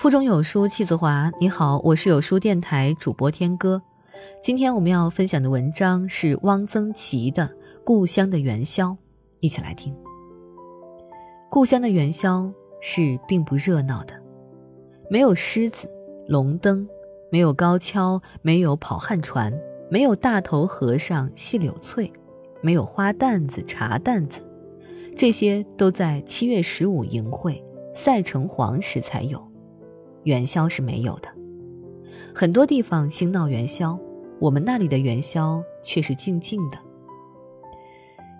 腹中有书气自华。你好，我是有书电台主播天歌。今天我们要分享的文章是汪曾祺的《故乡的元宵》，一起来听。故乡的元宵是并不热闹的，没有狮子、龙灯，没有高跷，没有跑旱船，没有大头和尚戏柳翠，没有花担子、茶担子，这些都在七月十五迎会赛城隍时才有。元宵是没有的，很多地方兴闹元宵，我们那里的元宵却是静静的。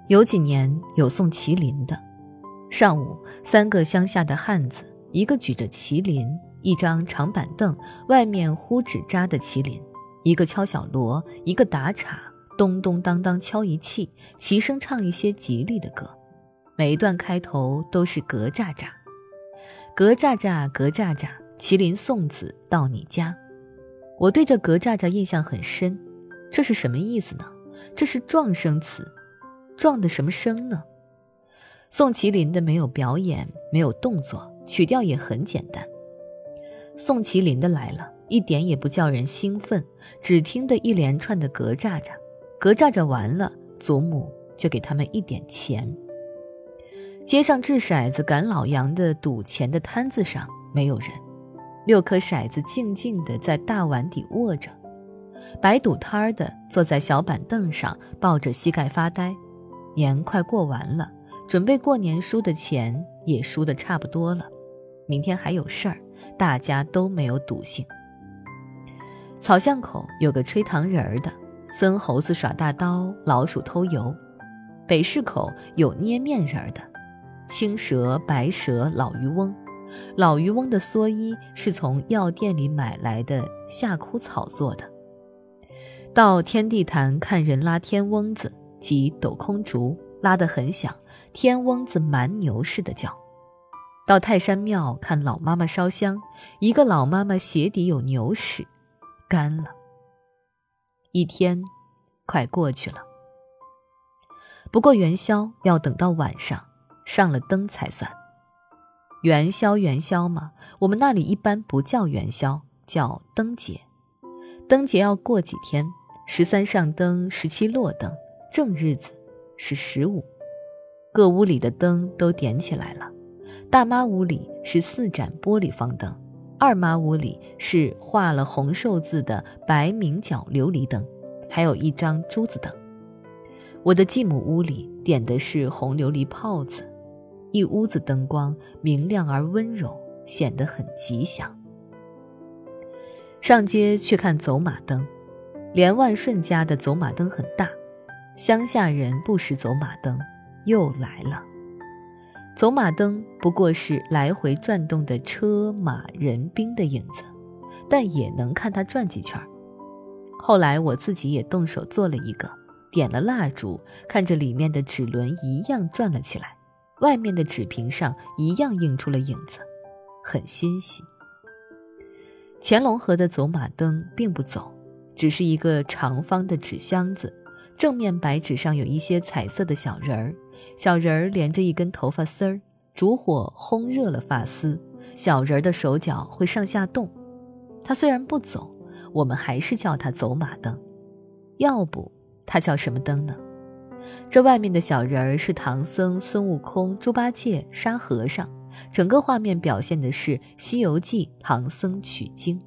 有几年有送麒麟的，上午三个乡下的汉子，一个举着麒麟，一张长板凳，外面糊纸扎的麒麟，一个敲小锣，一个打岔，咚咚当当敲一气，齐声唱一些吉利的歌，每一段开头都是格栅栅，格栅栅，格栅栅。麒麟送子到你家，我对这格栅栅印象很深，这是什么意思呢？这是撞声词，撞的什么声呢？送麒麟的没有表演，没有动作，曲调也很简单。送麒麟的来了，一点也不叫人兴奋，只听得一连串的格栅栅，格栅栅完了，祖母就给他们一点钱。街上掷骰子赶老杨的赌钱的摊子上没有人。六颗骰子静静地在大碗底握着，摆赌摊儿的坐在小板凳上，抱着膝盖发呆。年快过完了，准备过年输的钱也输得差不多了，明天还有事儿，大家都没有赌性。草巷口有个吹糖人儿的，孙猴子耍大刀，老鼠偷油。北市口有捏面人儿的，青蛇、白蛇、老渔翁。老渔翁的蓑衣是从药店里买来的夏枯草做的。到天地坛看人拉天翁子及斗空竹，拉得很响，天翁子蛮牛似的叫。到泰山庙看老妈妈烧香，一个老妈妈鞋底有牛屎，干了。一天，快过去了。不过元宵要等到晚上上了灯才算。元宵，元宵嘛，我们那里一般不叫元宵，叫灯节。灯节要过几天，十三上灯，十七落灯，正日子是十五。各屋里的灯都点起来了。大妈屋里是四盏玻璃方灯，二妈屋里是画了红寿字的白明角琉璃灯，还有一张珠子灯。我的继母屋里点的是红琉璃泡子。一屋子灯光明亮而温柔，显得很吉祥。上街去看走马灯，连万顺家的走马灯很大，乡下人不识走马灯，又来了。走马灯不过是来回转动的车马人兵的影子，但也能看它转几圈。后来我自己也动手做了一个，点了蜡烛，看着里面的齿轮一样转了起来。外面的纸屏上一样映出了影子，很欣喜。乾隆河的走马灯并不走，只是一个长方的纸箱子，正面白纸上有一些彩色的小人儿，小人儿连着一根头发丝儿，烛火烘热了发丝，小人儿的手脚会上下动。它虽然不走，我们还是叫它走马灯。要不它叫什么灯呢？这外面的小人儿是唐僧、孙悟空、猪八戒、沙和尚，整个画面表现的是《西游记》唐僧取经。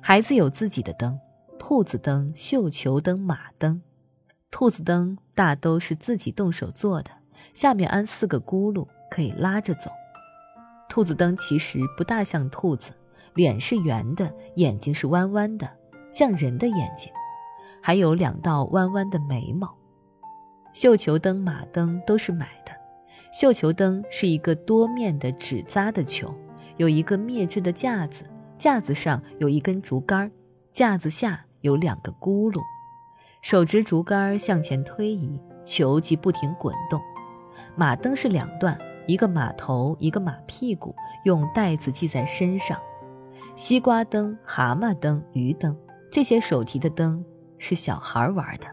孩子有自己的灯，兔子灯、绣球灯、马灯。兔子灯大都是自己动手做的，下面安四个轱辘，可以拉着走。兔子灯其实不大像兔子，脸是圆的，眼睛是弯弯的，像人的眼睛。还有两道弯弯的眉毛。绣球灯、马灯都是买的。绣球灯是一个多面的纸扎的球，有一个篾制的架子，架子上有一根竹竿，架子下有两个轱辘，手执竹竿向前推移，球即不停滚动。马灯是两段，一个马头，一个马屁股，用带子系在身上。西瓜灯、蛤蟆灯、鱼灯，这些手提的灯。是小孩玩的。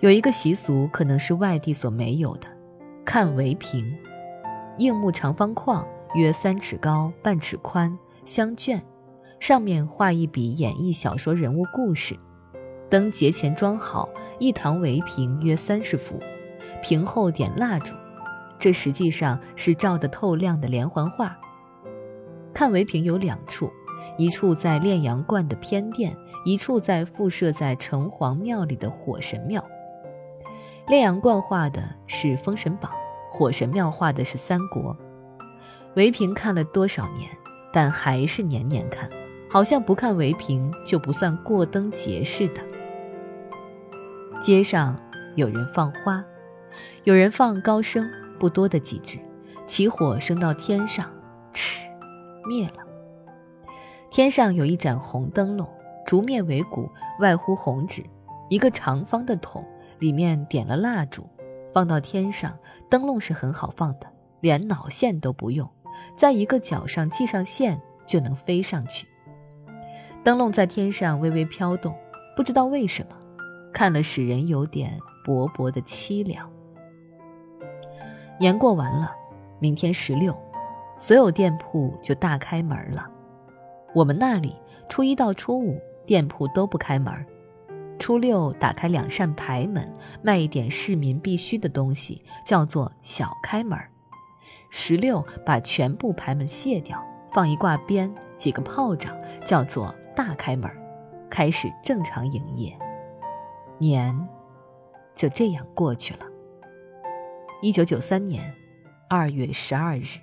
有一个习俗，可能是外地所没有的，看围屏。硬木长方框，约三尺高、半尺宽，镶卷，上面画一笔演绎小说人物故事。灯节前装好，一堂围屏约三十幅，屏后点蜡烛。这实际上是照得透亮的连环画。看围屏有两处，一处在炼阳观的偏殿，一处在附设在城隍庙里的火神庙。炼阳观画的是《封神榜》，火神庙画的是三国。唯平看了多少年，但还是年年看，好像不看唯平就不算过灯节似的。街上有人放花，有人放高升，不多的几只，起火升到天上，嗤，灭了。天上有一盏红灯笼，竹面为骨，外糊红纸，一个长方的桶，里面点了蜡烛，放到天上，灯笼是很好放的，连脑线都不用，在一个角上系上线就能飞上去。灯笼在天上微微飘动，不知道为什么。看了使人有点薄薄的凄凉。年过完了，明天十六，所有店铺就大开门了。我们那里初一到初五店铺都不开门，初六打开两扇牌门，卖一点市民必需的东西，叫做小开门。十六把全部牌门卸掉，放一挂鞭，几个炮仗，叫做大开门，开始正常营业。年就这样过去了。一九九三年二月十二日。